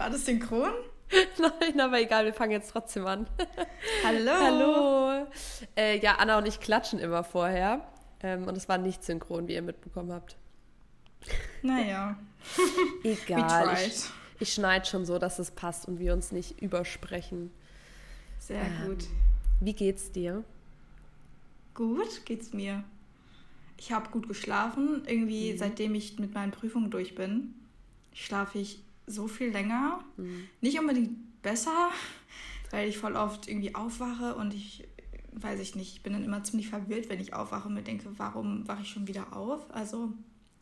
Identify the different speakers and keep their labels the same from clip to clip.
Speaker 1: War das synchron?
Speaker 2: Nein, aber egal, wir fangen jetzt trotzdem an.
Speaker 1: Hallo.
Speaker 2: Hallo. Äh, ja, Anna und ich klatschen immer vorher. Ähm, und es war nicht synchron, wie ihr mitbekommen habt.
Speaker 1: Naja.
Speaker 2: Egal. Ich, ich schneide schon so, dass es passt und wir uns nicht übersprechen.
Speaker 1: Sehr ähm, gut.
Speaker 2: Wie geht's dir?
Speaker 1: Gut, geht's mir. Ich habe gut geschlafen. Irgendwie, mhm. seitdem ich mit meinen Prüfungen durch bin, schlafe ich so viel länger. Mhm. Nicht unbedingt besser, weil ich voll oft irgendwie aufwache und ich weiß ich nicht, ich bin dann immer ziemlich verwirrt, wenn ich aufwache und mir denke, warum wache ich schon wieder auf? Also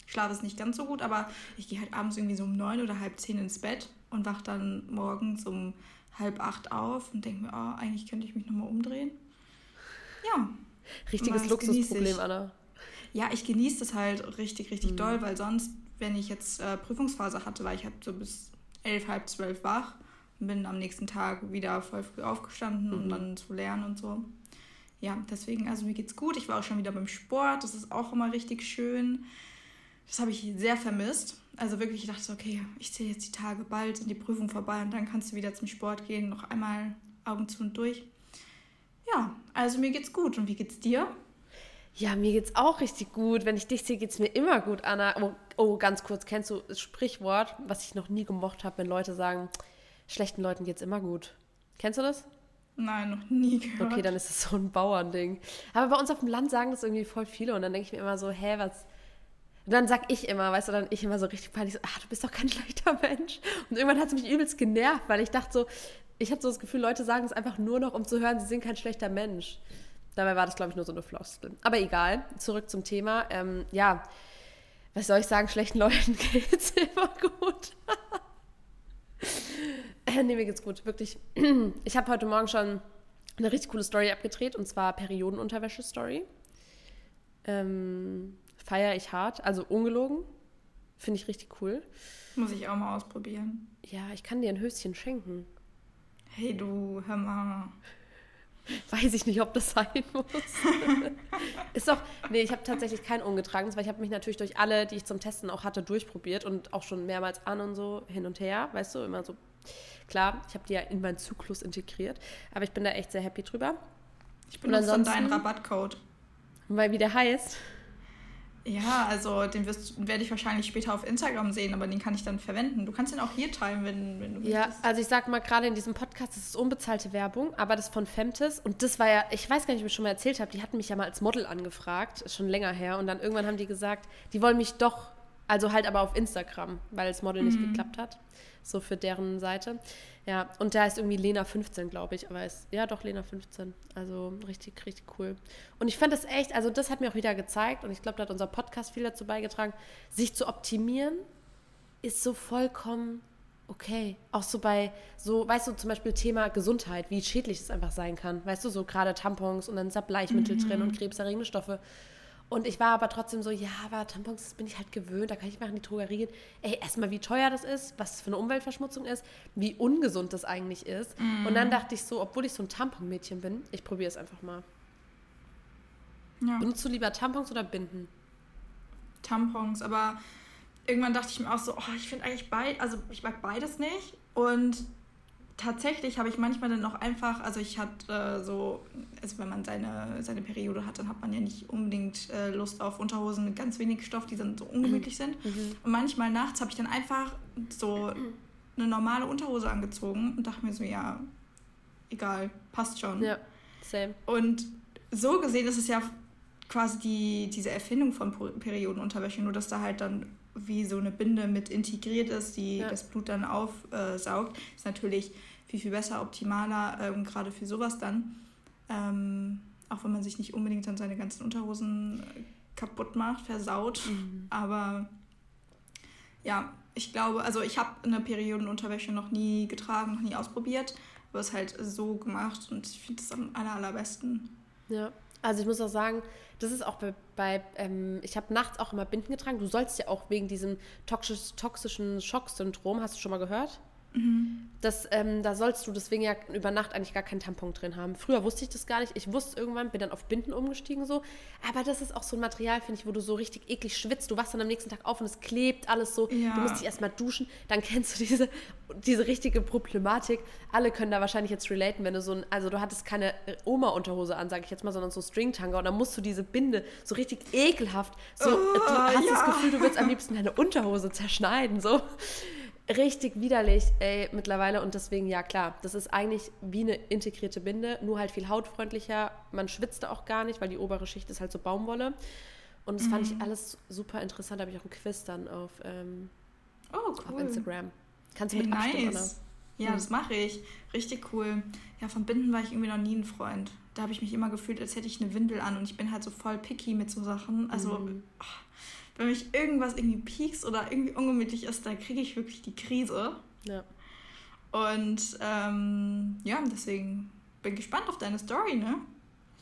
Speaker 1: Schlaf ist nicht ganz so gut, aber ich gehe halt abends irgendwie so um neun oder halb zehn ins Bett und wache dann morgens um halb acht auf und denke mir, oh, eigentlich könnte ich mich nochmal umdrehen. Ja.
Speaker 2: Richtiges Luxusproblem, Anna.
Speaker 1: Ja, ich genieße das halt richtig, richtig mhm. doll, weil sonst, wenn ich jetzt äh, Prüfungsphase hatte, war ich halt so bis elf, halb zwölf wach und bin am nächsten Tag wieder voll früh aufgestanden, mhm. um dann zu lernen und so. Ja, deswegen, also mir geht's gut. Ich war auch schon wieder beim Sport, das ist auch immer richtig schön. Das habe ich sehr vermisst. Also wirklich, ich dachte, okay, ich zähle jetzt die Tage, bald sind die Prüfungen vorbei und dann kannst du wieder zum Sport gehen, noch einmal Augen zu und durch. Ja, also mir geht's gut. Und wie geht's dir?
Speaker 2: Ja, mir geht's auch richtig gut. Wenn ich dich sehe, geht's mir immer gut, Anna. Oh, oh ganz kurz, kennst du das Sprichwort, was ich noch nie gemocht habe, wenn Leute sagen, schlechten Leuten geht's immer gut. Kennst du das?
Speaker 1: Nein, noch nie gehört.
Speaker 2: Okay, dann ist das so ein Bauernding. Aber bei uns auf dem Land sagen das irgendwie voll viele und dann denke ich mir immer so, hä, was, und dann sag ich immer, weißt du, dann ich immer so richtig peinlich so, ach, du bist doch kein schlechter Mensch. Und irgendwann hat es mich übelst genervt, weil ich dachte so, ich habe so das Gefühl, Leute sagen es einfach nur noch, um zu hören, sie sind kein schlechter Mensch. Dabei war das, glaube ich, nur so eine Floskel. Aber egal, zurück zum Thema. Ähm, ja, was soll ich sagen, schlechten Leuten geht es immer gut. äh, nee, mir geht's gut, wirklich. Ich habe heute Morgen schon eine richtig coole Story abgedreht, und zwar Periodenunterwäsche-Story. Ähm, feiere ich hart, also ungelogen. Finde ich richtig cool.
Speaker 1: Muss ich auch mal ausprobieren.
Speaker 2: Ja, ich kann dir ein Höschen schenken.
Speaker 1: Hey du, hör mal.
Speaker 2: Weiß ich nicht, ob das sein muss. ist doch, nee, ich habe tatsächlich kein ungetragenes, weil ich habe mich natürlich durch alle, die ich zum Testen auch hatte, durchprobiert und auch schon mehrmals an und so hin und her, weißt du, immer so. Klar, ich habe die ja in meinen Zyklus integriert, aber ich bin da echt sehr happy drüber.
Speaker 1: Ich benutze dann deinen Rabattcode.
Speaker 2: Weil wie der heißt.
Speaker 1: Ja, also den wirst, werde ich wahrscheinlich später auf Instagram sehen, aber den kann ich dann verwenden. Du kannst den auch hier teilen, wenn, wenn du
Speaker 2: Ja, möchtest. also ich sag mal, gerade in diesem Podcast das ist unbezahlte Werbung, aber das von Femtis. Und das war ja, ich weiß gar nicht, ob ich schon mal erzählt habe, die hatten mich ja mal als Model angefragt, schon länger her. Und dann irgendwann haben die gesagt, die wollen mich doch, also halt aber auf Instagram, weil das Model mhm. nicht geklappt hat. So für deren Seite. Ja, und der heißt irgendwie Lena 15, glaube ich. Aber ist, ja, doch, Lena 15. Also richtig, richtig cool. Und ich fand das echt, also das hat mir auch wieder gezeigt, und ich glaube, da hat unser Podcast viel dazu beigetragen, sich zu optimieren, ist so vollkommen okay. Auch so bei, so, weißt du, zum Beispiel Thema Gesundheit, wie schädlich es einfach sein kann. Weißt du, so gerade Tampons und dann ist da Bleichmittel mhm. drin und krebserregende Stoffe. Und ich war aber trotzdem so, ja, aber Tampons, das bin ich halt gewöhnt, da kann ich mal in die Drogerie gehen. Ey, erstmal, wie teuer das ist, was das für eine Umweltverschmutzung ist, wie ungesund das eigentlich ist. Mm. Und dann dachte ich so, obwohl ich so ein Tamponmädchen bin, ich probiere es einfach mal. Ja. Benutzt du lieber Tampons oder Binden?
Speaker 1: Tampons, aber irgendwann dachte ich mir auch so, oh, ich finde eigentlich beid, also ich mag beides nicht. Und tatsächlich habe ich manchmal dann auch einfach, also ich hatte äh, so, also wenn man seine, seine Periode hat, dann hat man ja nicht unbedingt äh, Lust auf Unterhosen mit ganz wenig Stoff, die dann so ungemütlich sind. Mhm. Und manchmal nachts habe ich dann einfach so eine normale Unterhose angezogen und dachte mir so, ja, egal, passt schon.
Speaker 2: Ja, same.
Speaker 1: Und so gesehen ist es ja quasi die, diese Erfindung von Periodenunterwäsche, nur dass da halt dann wie so eine Binde mit integriert ist, die ja. das Blut dann aufsaugt, ist natürlich viel, viel besser, optimaler, ähm, gerade für sowas dann. Ähm, auch wenn man sich nicht unbedingt dann seine ganzen Unterhosen äh, kaputt macht, versaut. Mhm. Aber ja, ich glaube, also ich habe eine Periodenunterwäsche noch nie getragen, noch nie ausprobiert, aber es halt so gemacht und ich finde es am aller, allerbesten.
Speaker 2: Ja, also ich muss auch sagen, das ist auch bei, bei ähm, ich habe nachts auch immer Binden getragen. Du sollst ja auch wegen diesem toxisch, toxischen Schocksyndrom, hast du schon mal gehört? Das, ähm, da sollst du deswegen ja über Nacht eigentlich gar keinen Tampon drin haben. Früher wusste ich das gar nicht. Ich wusste irgendwann, bin dann auf Binden umgestiegen so. Aber das ist auch so ein Material, finde ich, wo du so richtig eklig schwitzt. Du wachst dann am nächsten Tag auf und es klebt alles so.
Speaker 1: Ja.
Speaker 2: Du musst dich erstmal duschen. Dann kennst du diese, diese richtige Problematik. Alle können da wahrscheinlich jetzt relaten, wenn du so ein, also du hattest keine Oma-Unterhose an, sage ich jetzt mal, sondern so Stringtanga. Und dann musst du diese Binde so richtig ekelhaft, so,
Speaker 1: Oh,
Speaker 2: du hast
Speaker 1: ja.
Speaker 2: das Gefühl, du willst am liebsten deine Unterhose zerschneiden, so richtig widerlich, ey, mittlerweile. Und deswegen, ja klar, das ist eigentlich wie eine integrierte Binde, nur halt viel hautfreundlicher. Man schwitzt auch gar nicht, weil die obere Schicht ist halt so Baumwolle. Und das fand ich alles super interessant. Da habe ich auch einen Quiz dann auf, ähm,
Speaker 1: Oh,
Speaker 2: auf
Speaker 1: cool.
Speaker 2: Instagram. Kannst du
Speaker 1: Hey,
Speaker 2: mit abstimmen, Anna?
Speaker 1: nice. Ja,
Speaker 2: Hm.
Speaker 1: das mache ich. Richtig cool. Ja, von Binden war ich irgendwie noch nie ein Freund. Da habe ich mich immer gefühlt, als hätte ich eine Windel an und ich bin halt so voll picky mit so Sachen. Also,
Speaker 2: Mhm.
Speaker 1: ah, wenn mich irgendwas irgendwie piekst oder irgendwie ungemütlich ist, da kriege ich wirklich die Krise.
Speaker 2: Ja.
Speaker 1: Und ähm, ja, deswegen bin gespannt auf deine Story, ne?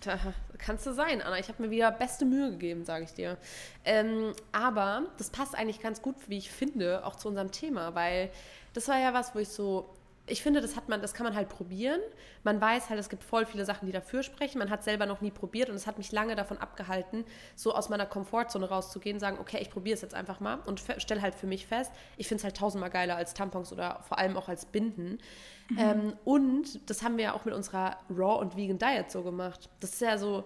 Speaker 2: Da kannst du sein, Anna. Ich habe mir wieder beste Mühe gegeben, sage ich dir. Ähm, aber das passt eigentlich ganz gut, wie ich finde, auch zu unserem Thema, weil das war ja was, wo ich so. Ich finde, das hat man, das kann man halt probieren. Man weiß halt, es gibt voll viele Sachen, die dafür sprechen. Man hat selber noch nie probiert und es hat mich lange davon abgehalten, so aus meiner Komfortzone rauszugehen, sagen, okay, ich probiere es jetzt einfach mal und stelle halt für mich fest, ich finde es halt tausendmal geiler als Tampons oder vor allem auch als Binden. Ähm, und das haben wir ja auch mit unserer Raw und Vegan Diet so gemacht. Das ist ja so,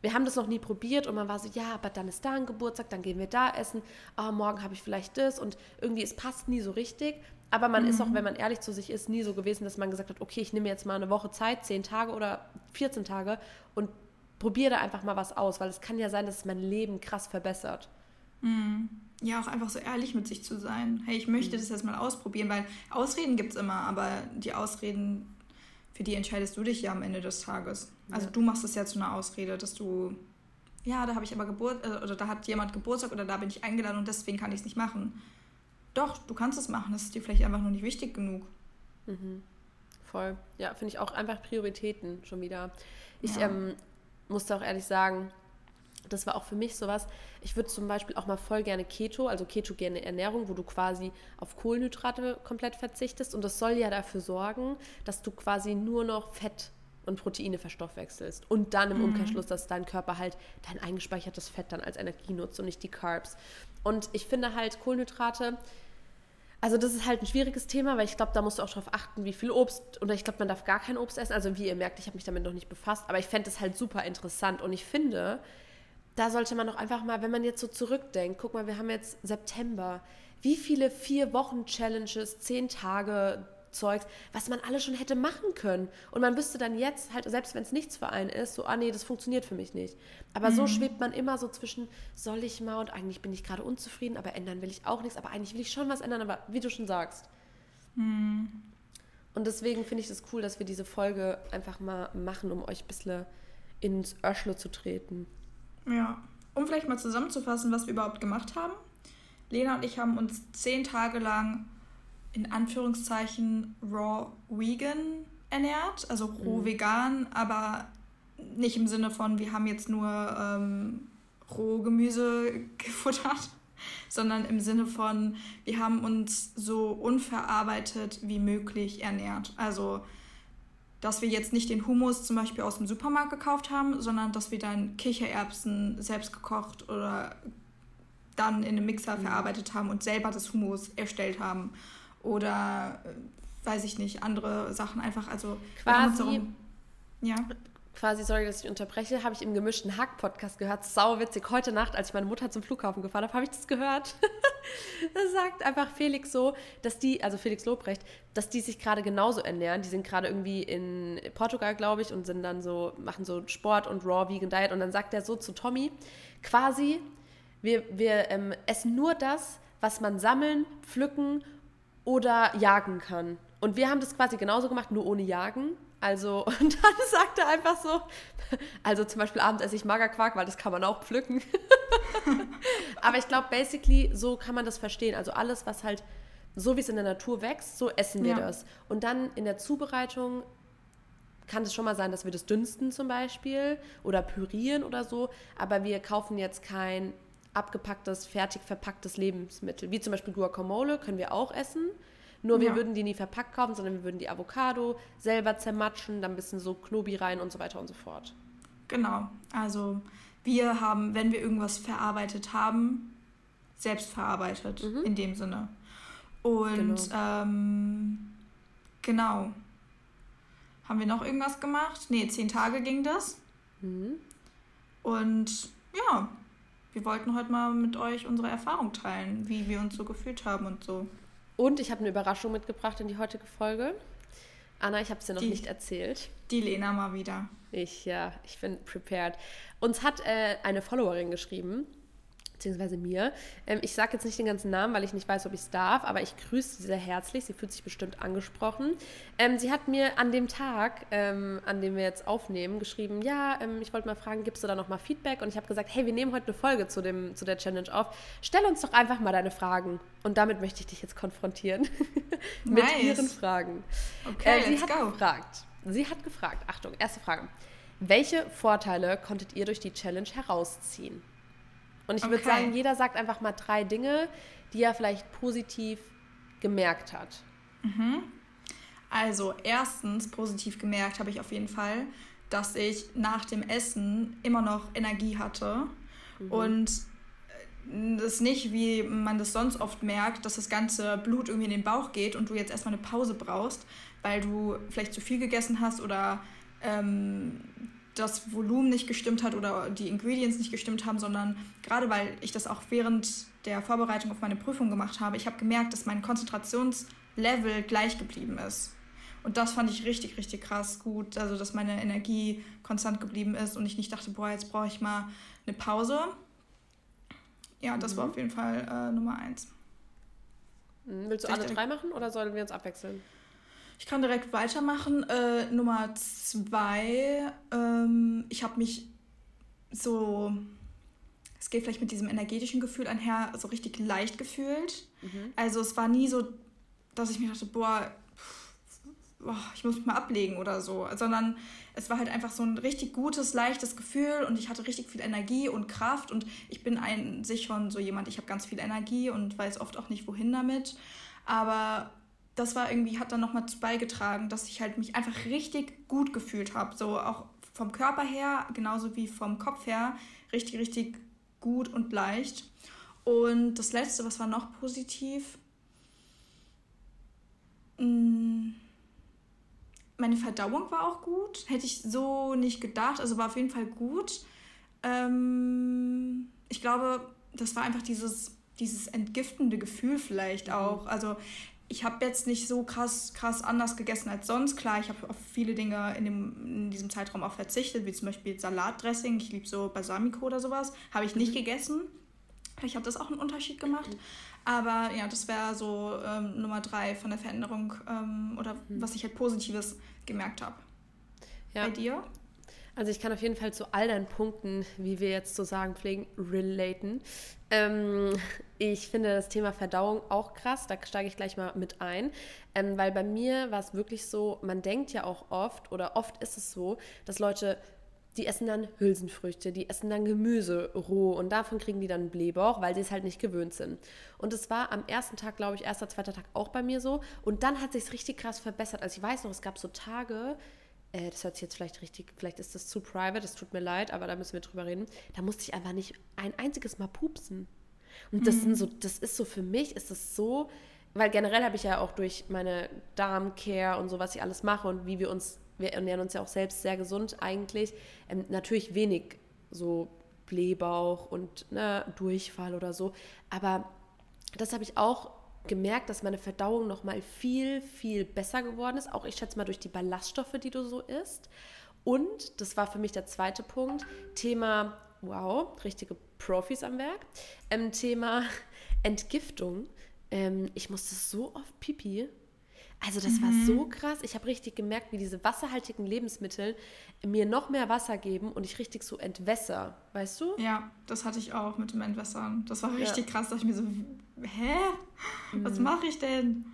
Speaker 2: wir haben das noch nie probiert und man war so, ja, aber dann ist da ein Geburtstag, dann gehen wir da essen, ah, morgen habe ich vielleicht das und irgendwie, es passt nie so richtig. Aber man ist auch, wenn man ehrlich zu sich ist, nie so gewesen, dass man gesagt hat, okay, ich nehme jetzt mal eine Woche Zeit, 10 Tage oder 14 Tage und probiere da einfach mal was aus, weil es kann ja sein, dass es mein Leben krass verbessert.
Speaker 1: Ja, auch einfach so ehrlich mit sich zu sein. Hey, ich möchte
Speaker 2: Mhm.
Speaker 1: das jetzt mal ausprobieren, weil Ausreden gibt es immer, aber die Ausreden, für die entscheidest du dich ja am Ende des Tages. Also
Speaker 2: Ja.
Speaker 1: du machst es ja zu einer Ausrede, dass du, ja, da habe ich aber Geburt, äh, oder da hat jemand Geburtstag oder da bin ich eingeladen und deswegen kann ich es nicht machen. Doch, du kannst es machen, das ist dir vielleicht einfach nur nicht wichtig genug.
Speaker 2: Voll. Ja, finde ich auch einfach Prioritäten schon wieder. Ich
Speaker 1: Ja.
Speaker 2: ähm, musste auch ehrlich sagen, das war auch für mich sowas. Ich würde zum Beispiel auch mal voll gerne Keto, also ketogene Ernährung, wo du quasi auf Kohlenhydrate komplett verzichtest. Und das soll ja dafür sorgen, dass du quasi nur noch Fett und Proteine verstoffwechselst. Und dann im Umkehrschluss, dass dein Körper halt dein eingespeichertes Fett dann als Energie nutzt und nicht die Carbs. Und ich finde halt Kohlenhydrate, also das ist halt ein schwieriges Thema, weil ich glaube, da musst du auch darauf achten, wie viel Obst, oder ich glaube, man darf gar kein Obst essen. Also wie ihr merkt, ich habe mich damit noch nicht befasst, aber ich fände es halt super interessant und ich finde, da sollte man doch einfach mal, wenn man jetzt so zurückdenkt, guck mal, wir haben jetzt September, wie viele vier Wochen Challenges, zehn Tage Zeugs, was man alles schon hätte machen können. Und man wüsste dann jetzt halt, selbst wenn es nichts für einen ist, so, ah nee, das funktioniert für mich nicht. Aber so schwebt man immer so zwischen, soll ich mal und eigentlich bin ich gerade unzufrieden, aber ändern will ich auch nichts, aber eigentlich will ich schon was ändern, aber wie du schon sagst. Und deswegen finde ich es das cool, dass wir diese Folge einfach mal machen, um euch ein bisschen ins Öschle zu treten.
Speaker 1: Ja. Um vielleicht mal zusammenzufassen, was wir überhaupt gemacht haben. Lena und ich haben uns zehn Tage lang in Anführungszeichen raw vegan ernährt, also roh vegan, aber nicht im Sinne von, wir haben jetzt nur ähm, roh Gemüse gefuttert, sondern im Sinne von, wir haben uns so unverarbeitet wie möglich ernährt. Also dass wir jetzt nicht den Hummus zum Beispiel aus dem Supermarkt gekauft haben, sondern dass wir dann Kichererbsen selbst gekocht oder dann in einem Mixer verarbeitet haben und selber das Hummus erstellt haben. Oder äh, weiß ich nicht, andere Sachen einfach. Also
Speaker 2: Quasi-
Speaker 1: darum- ja.
Speaker 2: Quasi, sorry, dass ich unterbreche, habe ich im gemischten Hack-Podcast gehört. Sau witzig. Heute Nacht, als ich meine Mutter zum Flughafen gefahren habe, habe ich das gehört. da sagt einfach Felix so, dass die, also Felix Lobrecht, dass die sich gerade genauso ernähren. Die sind gerade irgendwie in Portugal, glaube ich, und sind dann so, machen so Sport und Raw Vegan Diet. Und dann sagt er so zu Tommy, quasi, wir, wir ähm, essen nur das, was man sammeln, pflücken oder jagen kann. Und wir haben das quasi genauso gemacht, nur ohne Jagen. Also, und dann sagt er einfach so, also zum Beispiel abends esse ich Magerquark, weil das kann man auch pflücken. Aber ich glaube, basically, so kann man das verstehen. Also alles, was halt, so wie es in der Natur wächst, so essen wir
Speaker 1: Ja.
Speaker 2: das. Und dann in der Zubereitung kann es schon mal sein, dass wir das dünsten zum Beispiel oder pürieren oder so. Aber wir kaufen jetzt kein abgepacktes, fertig verpacktes Lebensmittel. Wie zum Beispiel Guacamole können wir auch essen. Nur wir
Speaker 1: Ja.
Speaker 2: würden die nie verpackt kaufen, sondern wir würden die Avocado selber zermatschen, dann ein bisschen so Knobi rein und so weiter und so fort.
Speaker 1: Genau. Also wir haben, wenn wir irgendwas verarbeitet haben, selbst verarbeitet
Speaker 2: Mhm.
Speaker 1: in dem Sinne. Und
Speaker 2: Genau.
Speaker 1: ähm, genau. Haben wir noch irgendwas gemacht? Nee, zehn Tage ging das.
Speaker 2: Mhm.
Speaker 1: Und ja, wir wollten heute mal mit euch unsere Erfahrung teilen, wie wir uns so gefühlt haben und so.
Speaker 2: Und ich habe eine Überraschung mitgebracht in die heutige Folge. Anna, ich habe es dir noch
Speaker 1: Die-
Speaker 2: nicht erzählt.
Speaker 1: Die Lena mal wieder.
Speaker 2: Ich, ja, ich bin prepared. Uns hat äh, eine Followerin geschrieben, beziehungsweise mir. Ähm, ich sage jetzt nicht den ganzen Namen, weil ich nicht weiß, ob ich es darf, aber ich grüße sie sehr herzlich. Sie fühlt sich bestimmt angesprochen. Ähm, sie hat mir an dem Tag, ähm, an dem wir jetzt aufnehmen, geschrieben, ja, ähm, ich wollte mal fragen, gibst du da noch mal Feedback? Und ich habe gesagt, hey, wir nehmen heute eine Folge zu, dem, zu der Challenge auf. Stell uns doch einfach mal deine Fragen. Und damit möchte ich dich jetzt konfrontieren mit
Speaker 1: Nice.
Speaker 2: ihren Fragen.
Speaker 1: Okay,
Speaker 2: Äh, sie
Speaker 1: let's
Speaker 2: hat
Speaker 1: go.
Speaker 2: gefragt, sie hat gefragt, Achtung, erste Frage. Welche Vorteile konntet ihr durch die Challenge herausziehen? Und ich würde
Speaker 1: Okay.
Speaker 2: sagen, jeder sagt einfach mal drei Dinge, die er vielleicht positiv gemerkt hat.
Speaker 1: Also erstens positiv gemerkt habe ich auf jeden Fall, dass ich nach dem Essen immer noch Energie hatte und äh, das nicht, wie man das sonst oft merkt, dass das ganze Blut irgendwie in den Bauch geht und du jetzt erstmal eine Pause brauchst, weil du vielleicht zu viel gegessen hast oder ähm, das Volumen nicht gestimmt hat oder die Ingredients nicht gestimmt haben, sondern gerade weil ich das auch während der Vorbereitung auf meine Prüfung gemacht habe, ich habe gemerkt, dass mein Konzentrationslevel gleich geblieben ist. Und das fand ich richtig, richtig krass gut. Also, dass meine Energie konstant geblieben ist und ich nicht dachte, boah, jetzt brauche ich mal eine Pause. Ja, das war auf jeden Fall äh, Nummer eins.
Speaker 2: Hm, Willst du alle drei machen oder sollen wir uns abwechseln?
Speaker 1: Ich kann direkt weitermachen. Äh, Nummer zwei, ähm, ich habe mich so, es geht vielleicht mit diesem energetischen Gefühl einher, so richtig leicht gefühlt. Also es war nie so, dass ich mir dachte, boah, boah, ich muss mich mal ablegen oder so, sondern es war halt einfach so ein richtig gutes, leichtes Gefühl und ich hatte richtig viel Energie und Kraft und ich bin an sich schon so jemand, ich habe ganz viel Energie und weiß oft auch nicht, wohin damit. Aber das war irgendwie, hat dann nochmal beigetragen, dass ich halt mich einfach richtig gut gefühlt habe. So auch vom Körper her, genauso wie vom Kopf her, richtig, richtig gut und leicht. Und das letzte, was war noch positiv? Mm, Meine Verdauung war auch gut. Hätte ich so nicht gedacht. Also war auf jeden Fall gut. Ähm, ich glaube, das war einfach dieses, dieses entgiftende Gefühl vielleicht auch. Also ich habe jetzt nicht so krass, krass anders gegessen als sonst. Klar, ich habe auf viele Dinge in, dem, in diesem Zeitraum auch verzichtet, wie zum Beispiel Salatdressing. Ich liebe so Balsamico oder sowas. Habe ich nicht gegessen. Vielleicht hat das auch einen Unterschied gemacht. Aber ja, das wäre so ähm, Nummer drei von der Veränderung ähm, oder was ich halt Positives gemerkt habe.
Speaker 2: Ja.
Speaker 1: Bei dir?
Speaker 2: Also ich kann auf jeden Fall zu all deinen Punkten, wie wir jetzt zu sagen pflegen, relaten. Ähm, ich finde das Thema Verdauung auch krass, da steige ich gleich mal mit ein, ähm, weil bei mir war es wirklich so, man denkt ja auch oft oder oft ist es so, dass Leute, die essen dann Hülsenfrüchte, die essen dann Gemüse roh und davon kriegen die dann Blähbauch, weil sie es halt nicht gewöhnt sind. Und es war am ersten Tag, glaube ich, erster, zweiter Tag auch bei mir so und dann hat sich richtig krass verbessert. Also ich weiß noch, es gab so Tage, äh, das hört sich jetzt vielleicht richtig, vielleicht ist das zu private, es tut mir leid, aber da müssen wir drüber reden. Da musste ich einfach nicht ein einziges Mal pupsen. Und das sind so, das ist so für mich, ist das so, weil generell habe ich ja auch durch meine Darmcare und so, was ich alles mache und wie wir uns, wir ernähren uns ja auch selbst sehr gesund eigentlich, ähm, natürlich wenig so Blähbauch und ne, Durchfall oder so. Aber das habe ich auch gemerkt, dass meine Verdauung noch mal viel, viel besser geworden ist. Auch ich schätze mal durch die Ballaststoffe, die du so isst. Und, das war für mich der zweite Punkt, Thema, wow, richtige Profis am Werk, ähm, Thema Entgiftung. Ähm, ich musste so oft pipi. Also das war so krass. Ich habe richtig gemerkt, wie diese wasserhaltigen Lebensmittel mir noch mehr Wasser geben und ich richtig so entwässer, weißt du?
Speaker 1: Ja, das hatte ich auch mit dem Entwässern. Das war
Speaker 2: Ja.
Speaker 1: richtig krass. Da dachte ich mir so, hä? Was mache ich denn?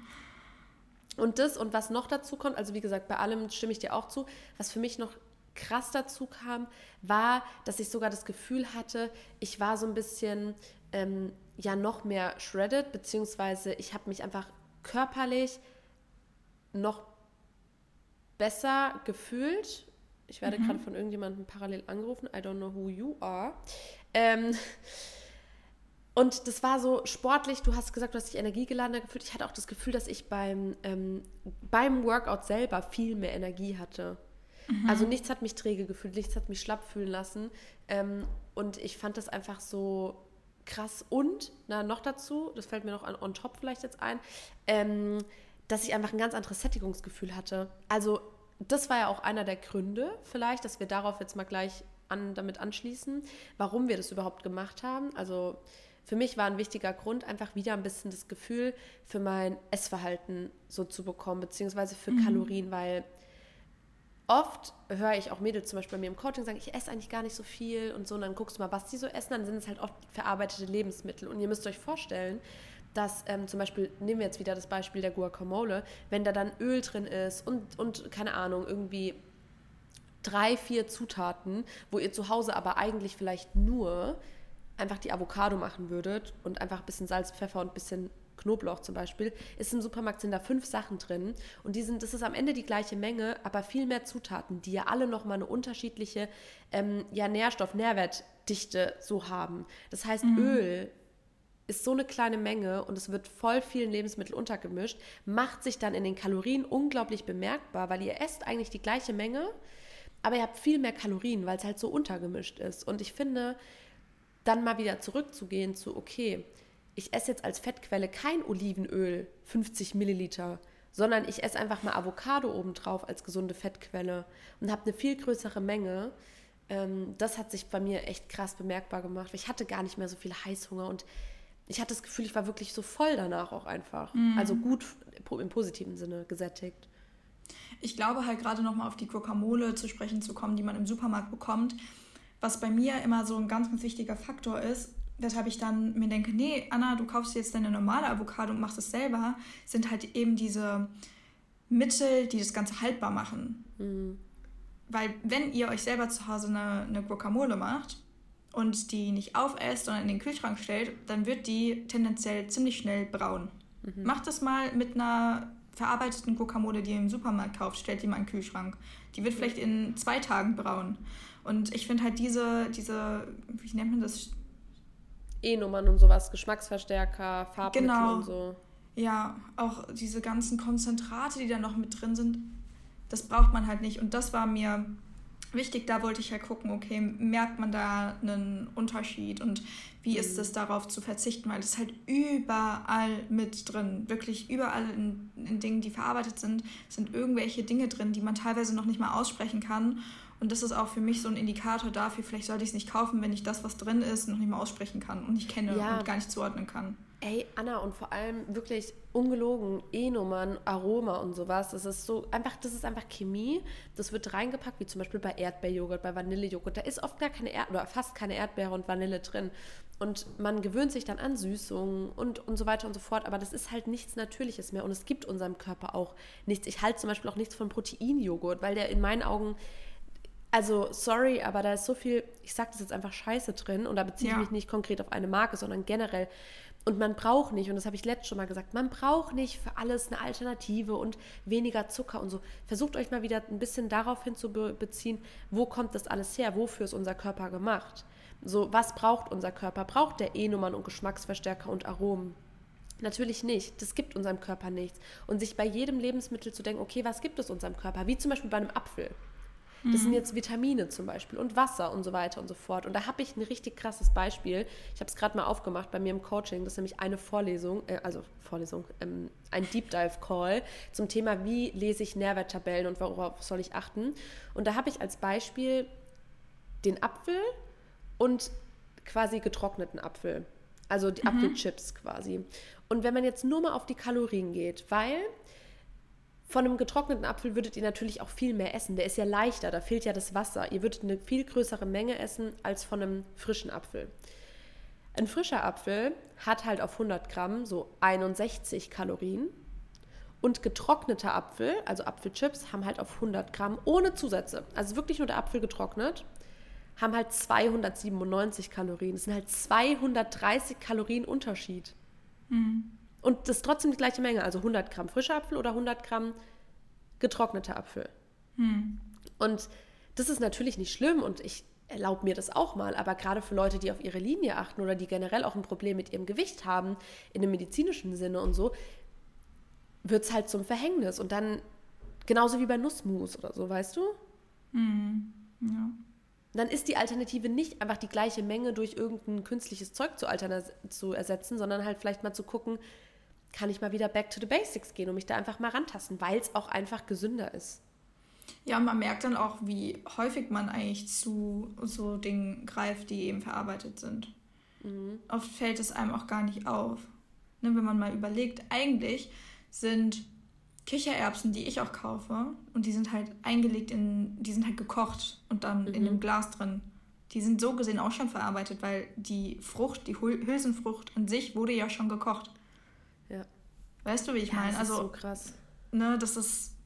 Speaker 2: Und das und was noch dazu kommt, also wie gesagt, bei allem stimme ich dir auch zu, was für mich noch krass dazu kam, war, dass ich sogar das Gefühl hatte, ich war so ein bisschen ähm, ja noch mehr shredded, beziehungsweise ich habe mich einfach körperlich noch besser gefühlt. Ich werde mhm. gerade von irgendjemandem parallel angerufen. I don't know who you are. Ähm, und das war so sportlich. Du hast gesagt, du hast dich energiegeladener gefühlt. Ich hatte auch das Gefühl, dass ich beim, ähm, beim Workout selber viel mehr Energie hatte. Mhm. Also nichts hat mich träge gefühlt, nichts hat mich schlapp fühlen lassen. Ähm, und ich fand das einfach so krass. Und, na, noch dazu, das fällt mir noch an, on top vielleicht jetzt ein, ähm, dass ich einfach ein ganz anderes Sättigungsgefühl hatte. Also, das war ja auch einer der Gründe, vielleicht, dass wir darauf jetzt mal gleich an, damit anschließen, warum wir das überhaupt gemacht haben. Also, für mich war ein wichtiger Grund, einfach wieder ein bisschen das Gefühl für mein Essverhalten so zu bekommen, beziehungsweise für mhm. Kalorien, weil oft höre ich auch Mädels zum Beispiel bei mir im Coaching sagen, ich esse eigentlich gar nicht so viel und so, und dann guckst du mal, was die so essen, dann sind es halt oft verarbeitete Lebensmittel. Und ihr müsst euch vorstellen, dass ähm, zum Beispiel, nehmen wir jetzt wieder das Beispiel der Guacamole, wenn da dann Öl drin ist und, und keine Ahnung, irgendwie drei, vier Zutaten, wo ihr zu Hause aber eigentlich vielleicht nur einfach die Avocado machen würdet und einfach ein bisschen Salz, Pfeffer und ein bisschen Knoblauch zum Beispiel, ist im Supermarkt sind da fünf Sachen drin und die sind, das ist am Ende die gleiche Menge, aber viel mehr Zutaten, die ja alle nochmal eine unterschiedliche ähm, ja, Nährstoff-, Nährwertdichte so haben. Das heißt, mhm. Öl ist so eine kleine Menge und es wird voll vielen Lebensmitteln untergemischt, macht sich dann in den Kalorien unglaublich bemerkbar, weil ihr esst eigentlich die gleiche Menge, aber ihr habt viel mehr Kalorien, weil es halt so untergemischt ist. Und ich finde, dann mal wieder zurückzugehen zu, okay, ich esse jetzt als Fettquelle kein Olivenöl, 50 Milliliter, sondern ich esse einfach mal Avocado obendrauf als gesunde Fettquelle und habe eine viel größere Menge. Ähm, das hat sich bei mir echt krass bemerkbar gemacht, weil ich hatte gar nicht mehr so viel Heißhunger und ich hatte das Gefühl, ich war wirklich so voll danach auch einfach. Mhm. Also gut im positiven Sinne gesättigt.
Speaker 1: Ich glaube halt gerade nochmal auf die Guacamole zu sprechen zu kommen, die man im Supermarkt bekommt. Was bei mir immer so ein ganz, ganz wichtiger Faktor ist, weshalb ich dann mir denke, nee, Anna, du kaufst jetzt deine normale Avocado und machst es selber, sind halt eben diese Mittel, die das Ganze haltbar machen. Mhm. Weil wenn ihr euch selber zu Hause eine, eine Guacamole macht und die nicht aufesst, sondern in den Kühlschrank stellt, dann wird die tendenziell ziemlich schnell braun. Mhm. Macht das mal mit einer verarbeiteten Guacamole, die ihr im Supermarkt kauft, stellt die mal in den Kühlschrank. Die wird vielleicht in zwei Tagen braun. Und ich finde halt diese, diese, wie nennt man das,
Speaker 2: E-Nummern und sowas, Geschmacksverstärker, Farbmittel genau. und so.
Speaker 1: Ja, auch diese ganzen Konzentrate, die da noch mit drin sind, das braucht man halt nicht. Und das war mir wichtig, da wollte ich ja halt gucken, okay, merkt man da einen Unterschied und wie ist mhm. es darauf zu verzichten, weil es halt überall mit drin, wirklich überall in, in Dingen, die verarbeitet sind, sind irgendwelche Dinge drin, die man teilweise noch nicht mal aussprechen kann und das ist auch für mich so ein Indikator dafür, vielleicht sollte ich es nicht kaufen, wenn ich das, was drin ist, noch nicht mal aussprechen kann und nicht kenne ja. und gar nicht zuordnen kann.
Speaker 2: Ey, Anna, und vor allem wirklich ungelogen, E-Nummern, Aroma und sowas. Das ist so einfach, das ist einfach Chemie. Das wird reingepackt, wie zum Beispiel bei Erdbeerjoghurt, bei Vanillejoghurt. Da ist oft gar keine Erd oder fast keine Erdbeere und Vanille drin. Und man gewöhnt sich dann an Süßungen und, und so weiter und so fort. Aber das ist halt nichts Natürliches mehr. Und es gibt unserem Körper auch nichts. Ich halte zum Beispiel auch nichts von Proteinjoghurt, weil der in meinen Augen also sorry, aber da ist so viel, ich sage das jetzt einfach Scheiße drin und da beziehe ja. ich mich nicht konkret auf eine Marke, sondern generell. Und man braucht nicht, und das habe ich letztes schon mal gesagt, man braucht nicht für alles eine Alternative und weniger Zucker und so. Versucht euch mal wieder ein bisschen darauf hin zu beziehen, wo kommt das alles her, wofür ist unser Körper gemacht. So, was braucht unser Körper? Braucht der E-Nummern und Geschmacksverstärker und Aromen? Natürlich nicht. Das gibt unserem Körper nichts. Und sich bei jedem Lebensmittel zu denken, okay, was gibt es unserem Körper? Wie zum Beispiel bei einem Apfel. Das mhm. sind jetzt Vitamine zum Beispiel und Wasser und so weiter und so fort. Und da habe ich ein richtig krasses Beispiel. Ich habe es gerade mal aufgemacht bei mir im Coaching. Das ist nämlich eine Vorlesung, äh, also Vorlesung, ähm, ein Deep Dive Call zum Thema, wie lese ich Nährwerttabellen und worauf soll ich achten. Und da habe ich als Beispiel den Apfel und quasi getrockneten Apfel. Also die mhm. Apfelchips quasi. Und wenn man jetzt nur mal auf die Kalorien geht, weil von einem getrockneten Apfel würdet ihr natürlich auch viel mehr essen. Der ist ja leichter, da fehlt ja das Wasser. Ihr würdet eine viel größere Menge essen als von einem frischen Apfel. Ein frischer Apfel hat halt auf 100 Gramm so 61 Kalorien. Und getrockneter Apfel, also Apfelchips, haben halt auf 100 Gramm ohne Zusätze, also wirklich nur der Apfel getrocknet, haben halt 297 Kalorien. Das sind halt 230 Kalorien Unterschied. Mhm. Und das ist trotzdem die gleiche Menge, also 100 Gramm frischer Apfel oder 100 Gramm getrockneter Apfel. Hm. Und das ist natürlich nicht schlimm und ich erlaube mir das auch mal, aber gerade für Leute, die auf ihre Linie achten oder die generell auch ein Problem mit ihrem Gewicht haben, in dem medizinischen Sinne und so, wird es halt zum Verhängnis. Und dann genauso wie bei Nussmus oder so, weißt du? Mhm. Ja. Dann ist die Alternative nicht einfach die gleiche Menge durch irgendein künstliches Zeug zu, zu ersetzen, sondern halt vielleicht mal zu gucken, kann ich mal wieder back to the basics gehen und mich da einfach mal rantasten, weil es auch einfach gesünder ist.
Speaker 1: Ja, man merkt dann auch, wie häufig man eigentlich zu so Dingen greift, die eben verarbeitet sind. Mhm. Oft fällt es einem auch gar nicht auf. Ne, wenn man mal überlegt, eigentlich sind Kichererbsen, die ich auch kaufe, und die sind halt eingelegt in, die sind halt gekocht und dann mhm. in einem Glas drin. Die sind so gesehen auch schon verarbeitet, weil die Frucht, die Hülsenfrucht an sich wurde ja schon gekocht. Weißt du, wie ich ja, meine? Also, so krass. Ne, das ist,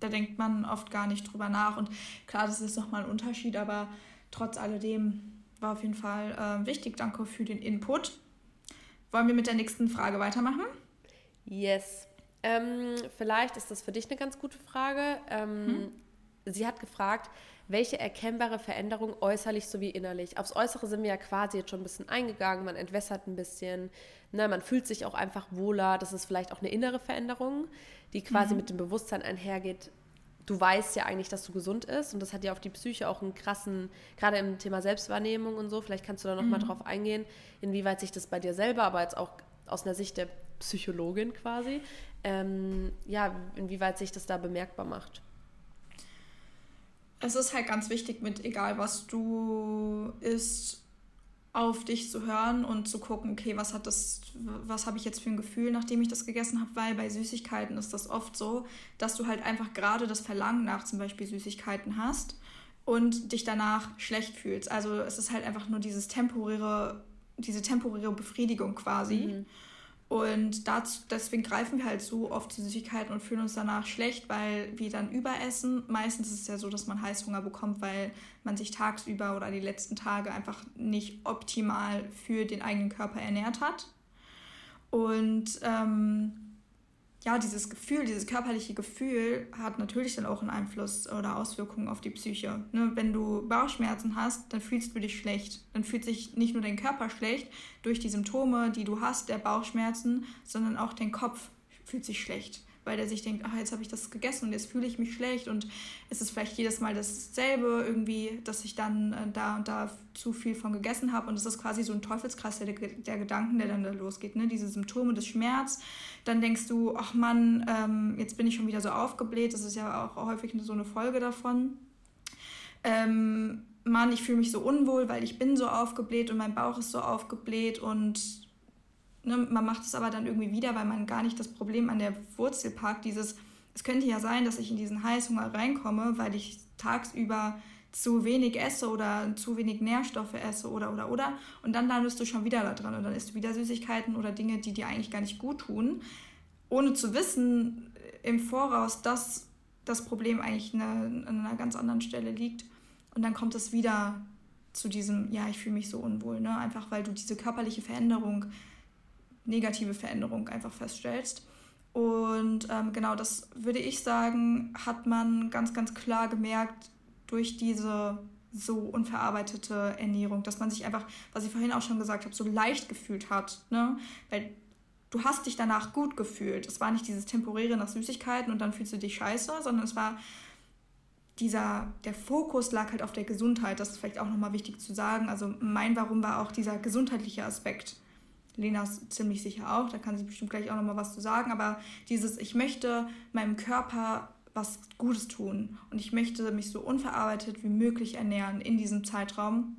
Speaker 1: da denkt man oft gar nicht drüber nach. Und klar, das ist nochmal ein Unterschied, aber trotz alledem war auf jeden Fall äh, wichtig. Danke für den Input. Wollen wir mit der nächsten Frage weitermachen?
Speaker 2: Yes. Ähm, vielleicht ist das für dich eine ganz gute Frage. Ähm, hm? Sie hat gefragt, welche erkennbare Veränderung äußerlich sowie innerlich? Aufs Äußere sind wir ja quasi jetzt schon ein bisschen eingegangen, man entwässert ein bisschen, ne, man fühlt sich auch einfach wohler. Das ist vielleicht auch eine innere Veränderung, die quasi mhm. mit dem Bewusstsein einhergeht. Du weißt ja eigentlich, dass du gesund ist und das hat ja auf die Psyche auch einen krassen, gerade im Thema Selbstwahrnehmung und so, vielleicht kannst du da nochmal mhm. drauf eingehen, inwieweit sich das bei dir selber, aber jetzt auch aus einer Sicht der Psychologin quasi, ähm, ja, inwieweit sich das da bemerkbar macht.
Speaker 1: Es ist halt ganz wichtig, mit egal was du isst, auf dich zu hören und zu gucken, okay, was hat das, was habe ich jetzt für ein Gefühl, nachdem ich das gegessen habe, weil bei Süßigkeiten ist das oft so, dass du halt einfach gerade das Verlangen nach zum Beispiel Süßigkeiten hast und dich danach schlecht fühlst. Also es ist halt einfach nur dieses temporäre, diese temporäre Befriedigung quasi. Mhm. Und dazu, deswegen greifen wir halt so oft zu Süßigkeiten und fühlen uns danach schlecht, weil wir dann überessen. Meistens ist es ja so, dass man Heißhunger bekommt, weil man sich tagsüber oder die letzten Tage einfach nicht optimal für den eigenen Körper ernährt hat. Und ähm, ja, dieses Gefühl, dieses körperliche Gefühl hat natürlich dann auch einen Einfluss oder Auswirkungen auf die Psyche. Ne? Wenn du Bauchschmerzen hast, dann fühlst du dich schlecht. Dann fühlt sich nicht nur dein Körper schlecht durch die Symptome, die du hast, der Bauchschmerzen, sondern auch dein Kopf fühlt sich schlecht weil der sich denkt, ach, jetzt habe ich das gegessen und jetzt fühle ich mich schlecht und es ist vielleicht jedes Mal dasselbe irgendwie, dass ich dann äh, da und da zu viel von gegessen habe und es ist quasi so ein Teufelskreis der, der Gedanken, der dann da losgeht, ne? diese Symptome des Schmerz, dann denkst du, ach Mann, ähm, jetzt bin ich schon wieder so aufgebläht, das ist ja auch häufig so eine Folge davon. Ähm, Mann, ich fühle mich so unwohl, weil ich bin so aufgebläht und mein Bauch ist so aufgebläht und ne, man macht es aber dann irgendwie wieder, weil man gar nicht das Problem an der Wurzel parkt. Dieses, es könnte ja sein, dass ich in diesen Heißhunger reinkomme, weil ich tagsüber zu wenig esse oder zu wenig Nährstoffe esse oder oder oder und dann landest du schon wieder da dran und dann isst du wieder Süßigkeiten oder Dinge, die dir eigentlich gar nicht gut tun, ohne zu wissen im Voraus, dass das Problem eigentlich eine, an einer ganz anderen Stelle liegt und dann kommt es wieder zu diesem, ja, ich fühle mich so unwohl, ne? einfach weil du diese körperliche Veränderung negative Veränderung einfach feststellst. Und ähm, genau das würde ich sagen, hat man ganz, ganz klar gemerkt durch diese so unverarbeitete Ernährung, dass man sich einfach, was ich vorhin auch schon gesagt habe, so leicht gefühlt hat. Ne? Weil du hast dich danach gut gefühlt. Es war nicht dieses temporäre nach Süßigkeiten und dann fühlst du dich scheiße, sondern es war dieser, der Fokus lag halt auf der Gesundheit. Das ist vielleicht auch nochmal wichtig zu sagen. Also mein Warum war auch dieser gesundheitliche Aspekt. Lena ist ziemlich sicher auch, da kann sie bestimmt gleich auch nochmal was zu sagen, aber dieses, ich möchte meinem Körper was Gutes tun und ich möchte mich so unverarbeitet wie möglich ernähren in diesem Zeitraum.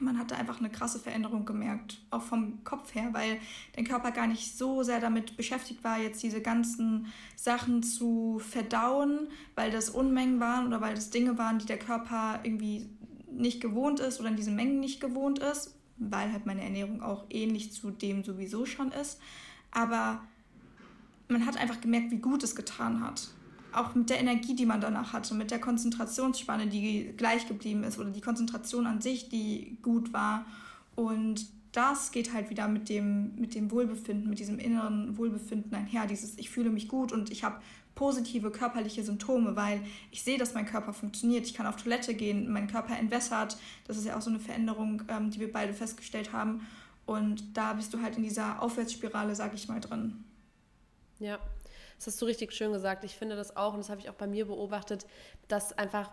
Speaker 1: Man hatte einfach eine krasse Veränderung gemerkt, auch vom Kopf her, weil dein Körper gar nicht so sehr damit beschäftigt war, jetzt diese ganzen Sachen zu verdauen, weil das Unmengen waren oder weil das Dinge waren, die der Körper irgendwie nicht gewohnt ist oder in diesen Mengen nicht gewohnt ist weil halt meine Ernährung auch ähnlich zu dem sowieso schon ist. Aber man hat einfach gemerkt, wie gut es getan hat. Auch mit der Energie, die man danach hatte, mit der Konzentrationsspanne, die gleich geblieben ist oder die Konzentration an sich, die gut war. Und das geht halt wieder mit dem, mit dem Wohlbefinden, mit diesem inneren Wohlbefinden einher. Dieses, ich fühle mich gut und ich habe positive körperliche Symptome, weil ich sehe, dass mein Körper funktioniert. Ich kann auf Toilette gehen, mein Körper entwässert. Das ist ja auch so eine Veränderung, ähm, die wir beide festgestellt haben. Und da bist du halt in dieser Aufwärtsspirale, sag ich mal, drin.
Speaker 2: Ja, das hast du richtig schön gesagt. Ich finde das auch, und das habe ich auch bei mir beobachtet, dass einfach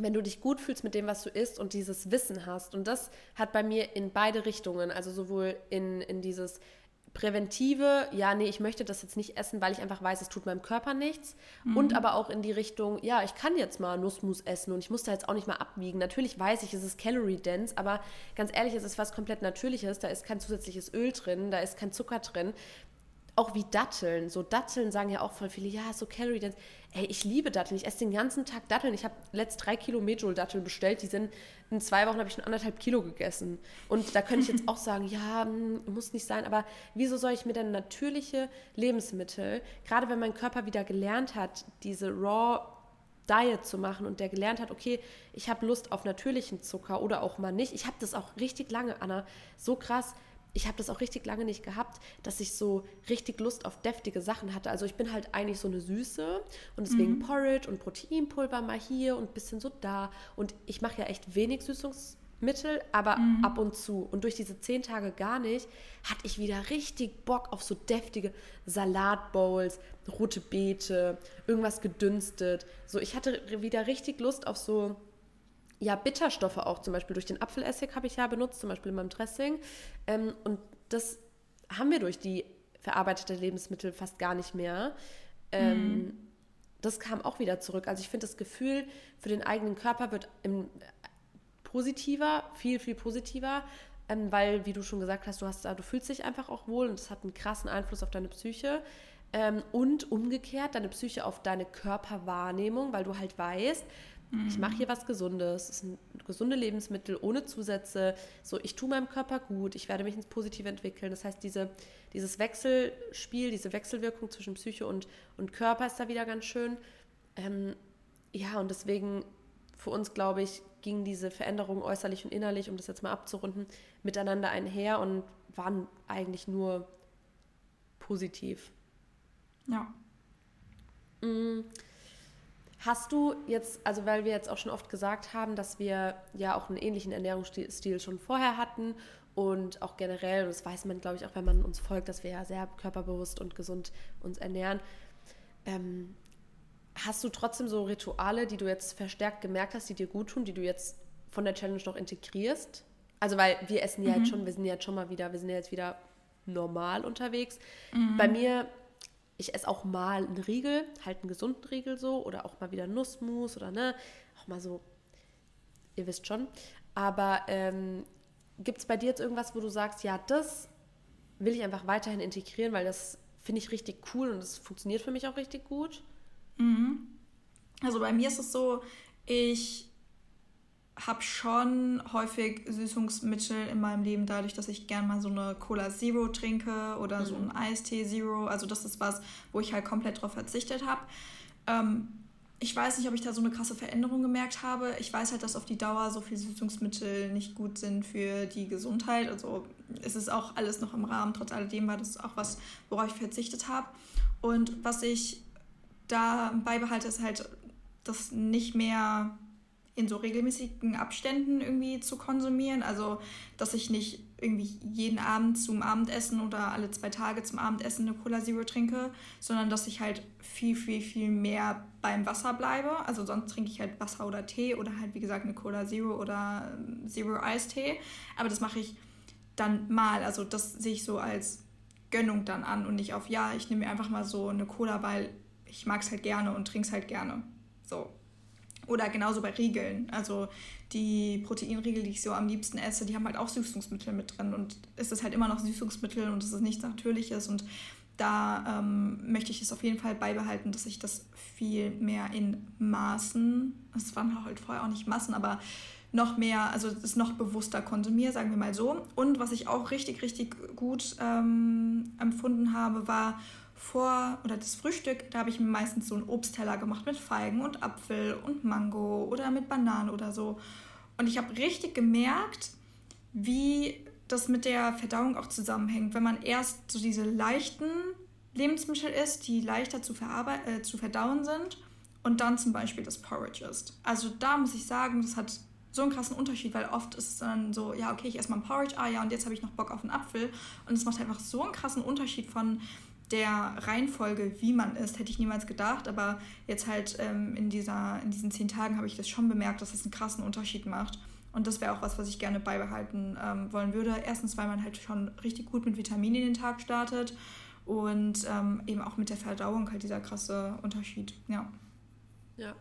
Speaker 2: wenn du dich gut fühlst mit dem, was du isst und dieses Wissen hast. Und das hat bei mir in beide Richtungen, also sowohl in, in dieses präventive, ja, nee, ich möchte das jetzt nicht essen, weil ich einfach weiß, es tut meinem Körper nichts. Mhm. Und aber auch in die Richtung, ja, ich kann jetzt mal Nussmus essen und ich muss da jetzt auch nicht mal abwiegen. Natürlich weiß ich, es ist calorie-dense, aber ganz ehrlich, es ist was komplett Natürliches. Da ist kein zusätzliches Öl drin, da ist kein Zucker drin auch wie Datteln. So Datteln sagen ja auch voll viele, ja, so Calorie Dance. Ey, ich liebe Datteln. Ich esse den ganzen Tag Datteln. Ich habe letzt drei Kilo Medjool-Datteln bestellt. Die sind in zwei Wochen habe ich schon anderthalb Kilo gegessen. Und da könnte ich jetzt auch sagen, ja, hm, muss nicht sein. Aber wieso soll ich mir denn natürliche Lebensmittel, gerade wenn mein Körper wieder gelernt hat, diese Raw Diet zu machen und der gelernt hat, okay, ich habe Lust auf natürlichen Zucker oder auch mal nicht. Ich habe das auch richtig lange, Anna, so krass ich habe das auch richtig lange nicht gehabt, dass ich so richtig Lust auf deftige Sachen hatte. Also ich bin halt eigentlich so eine Süße und deswegen mhm. Porridge und Proteinpulver mal hier und ein bisschen so da. Und ich mache ja echt wenig Süßungsmittel, aber mhm. ab und zu. Und durch diese zehn Tage gar nicht, hatte ich wieder richtig Bock auf so deftige Salatbowls, rote Beete, irgendwas gedünstet. So, ich hatte wieder richtig Lust auf so ja, Bitterstoffe auch zum Beispiel durch den Apfelessig habe ich ja benutzt, zum Beispiel in meinem Dressing. Ähm, und das haben wir durch die verarbeitete Lebensmittel fast gar nicht mehr. Ähm, mm. Das kam auch wieder zurück. Also ich finde, das Gefühl für den eigenen Körper wird im, positiver, viel, viel positiver, ähm, weil, wie du schon gesagt hast, du, hast, du fühlst dich einfach auch wohl und das hat einen krassen Einfluss auf deine Psyche. Ähm, und umgekehrt deine Psyche auf deine Körperwahrnehmung, weil du halt weißt, Mhm. Ich mache hier was Gesundes, es sind gesunde Lebensmittel ohne Zusätze. So, ich tue meinem Körper gut, ich werde mich ins Positive entwickeln. Das heißt, diese, dieses Wechselspiel, diese Wechselwirkung zwischen Psyche und, und Körper ist da wieder ganz schön. Ähm, ja, und deswegen für uns, glaube ich, ging diese Veränderung äußerlich und innerlich, um das jetzt mal abzurunden, miteinander einher und waren eigentlich nur positiv. Ja. Mhm. Hast du jetzt, also weil wir jetzt auch schon oft gesagt haben, dass wir ja auch einen ähnlichen Ernährungsstil schon vorher hatten und auch generell, das weiß man, glaube ich, auch wenn man uns folgt, dass wir ja sehr körperbewusst und gesund uns ernähren. Ähm, hast du trotzdem so Rituale, die du jetzt verstärkt gemerkt hast, die dir gut tun, die du jetzt von der Challenge noch integrierst? Also weil wir essen ja mhm. jetzt schon, wir sind ja jetzt schon mal wieder, wir sind ja jetzt wieder normal unterwegs. Mhm. Bei mir ich esse auch mal einen Riegel, halt einen gesunden Riegel so, oder auch mal wieder Nussmus oder ne, auch mal so, ihr wisst schon. Aber ähm, gibt es bei dir jetzt irgendwas, wo du sagst, ja, das will ich einfach weiterhin integrieren, weil das finde ich richtig cool und das funktioniert für mich auch richtig gut?
Speaker 1: Mhm. Also bei mir ist es so, ich habe schon häufig Süßungsmittel in meinem Leben, dadurch, dass ich gern mal so eine Cola Zero trinke oder mhm. so ein Eistee Zero. Also das ist was, wo ich halt komplett drauf verzichtet habe. Ähm, ich weiß nicht, ob ich da so eine krasse Veränderung gemerkt habe. Ich weiß halt, dass auf die Dauer so viele Süßungsmittel nicht gut sind für die Gesundheit. Also es ist auch alles noch im Rahmen. Trotz alledem war das auch was, worauf ich verzichtet habe. Und was ich da beibehalte, ist halt, das nicht mehr in so regelmäßigen Abständen irgendwie zu konsumieren. Also, dass ich nicht irgendwie jeden Abend zum Abendessen oder alle zwei Tage zum Abendessen eine Cola Zero trinke, sondern dass ich halt viel, viel, viel mehr beim Wasser bleibe. Also sonst trinke ich halt Wasser oder Tee oder halt wie gesagt eine Cola Zero oder ähm, Zero Eistee. Aber das mache ich dann mal. Also das sehe ich so als Gönnung dann an und nicht auf, ja, ich nehme mir einfach mal so eine Cola, weil ich mag es halt gerne und trinke es halt gerne. So. Oder genauso bei Riegeln. Also die Proteinriegel, die ich so am liebsten esse, die haben halt auch Süßungsmittel mit drin. Und es ist halt immer noch Süßungsmittel und es ist nichts Natürliches. Und da ähm, möchte ich es auf jeden Fall beibehalten, dass ich das viel mehr in Maßen, es waren halt vorher auch nicht Massen, aber noch mehr, also es noch bewusster konsumiere, sagen wir mal so. Und was ich auch richtig, richtig gut ähm, empfunden habe, war vor oder das Frühstück, da habe ich mir meistens so einen Obstteller gemacht mit Feigen und Apfel und Mango oder mit Bananen oder so. Und ich habe richtig gemerkt, wie das mit der Verdauung auch zusammenhängt. Wenn man erst so diese leichten Lebensmittel isst, die leichter zu, äh, zu verdauen sind und dann zum Beispiel das Porridge isst. Also da muss ich sagen, das hat so einen krassen Unterschied, weil oft ist es dann so, ja, okay, ich esse mal ein Porridge, ah ja, und jetzt habe ich noch Bock auf einen Apfel. Und es macht einfach so einen krassen Unterschied von der Reihenfolge, wie man isst, hätte ich niemals gedacht. Aber jetzt halt ähm, in, dieser, in diesen zehn Tagen habe ich das schon bemerkt, dass das einen krassen Unterschied macht. Und das wäre auch was, was ich gerne beibehalten ähm, wollen würde. Erstens, weil man halt schon richtig gut mit Vitaminen in den Tag startet und ähm, eben auch mit der Verdauung halt dieser krasse Unterschied. Ja.
Speaker 2: Ja.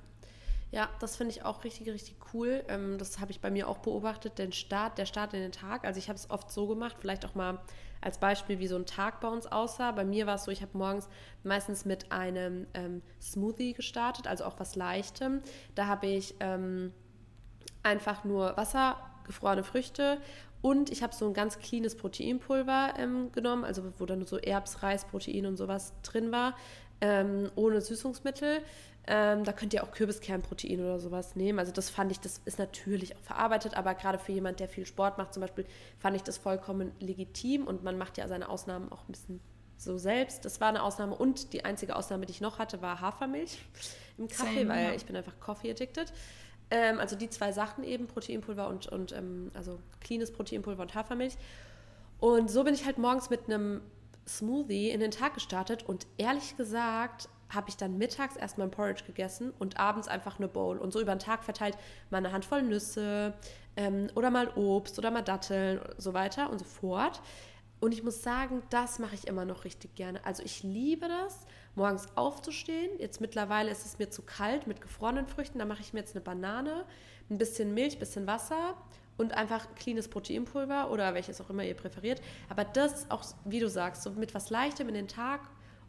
Speaker 2: Ja, das finde ich auch richtig, richtig cool. Ähm, das habe ich bei mir auch beobachtet, den Start, der Start in den Tag. Also ich habe es oft so gemacht, vielleicht auch mal als Beispiel, wie so ein Tag bei uns aussah. Bei mir war es so, ich habe morgens meistens mit einem ähm, Smoothie gestartet, also auch was Leichtem. Da habe ich ähm, einfach nur Wasser, gefrorene Früchte und ich habe so ein ganz cleanes Proteinpulver ähm, genommen, also wo dann so Erbs, Reis, Protein und sowas drin war, ähm, ohne Süßungsmittel. Ähm, da könnt ihr auch Kürbiskernprotein oder sowas nehmen. Also das fand ich, das ist natürlich auch verarbeitet, aber gerade für jemand, der viel Sport macht zum Beispiel, fand ich das vollkommen legitim und man macht ja seine Ausnahmen auch ein bisschen so selbst. Das war eine Ausnahme und die einzige Ausnahme, die ich noch hatte, war Hafermilch im Kaffee, Same, weil ja. ich bin einfach Coffee addicted. Ähm, also die zwei Sachen eben, Proteinpulver und, und ähm, also cleanes Proteinpulver und Hafermilch. Und so bin ich halt morgens mit einem Smoothie in den Tag gestartet und ehrlich gesagt habe ich dann mittags erstmal ein Porridge gegessen und abends einfach eine Bowl. Und so über den Tag verteilt mal eine Handvoll Nüsse ähm, oder mal Obst oder mal Datteln und so weiter und so fort. Und ich muss sagen, das mache ich immer noch richtig gerne. Also ich liebe das, morgens aufzustehen. Jetzt mittlerweile ist es mir zu kalt mit gefrorenen Früchten. Da mache ich mir jetzt eine Banane, ein bisschen Milch, ein bisschen Wasser und einfach cleanes Proteinpulver oder welches auch immer ihr präferiert. Aber das auch, wie du sagst, so mit was Leichtem in den Tag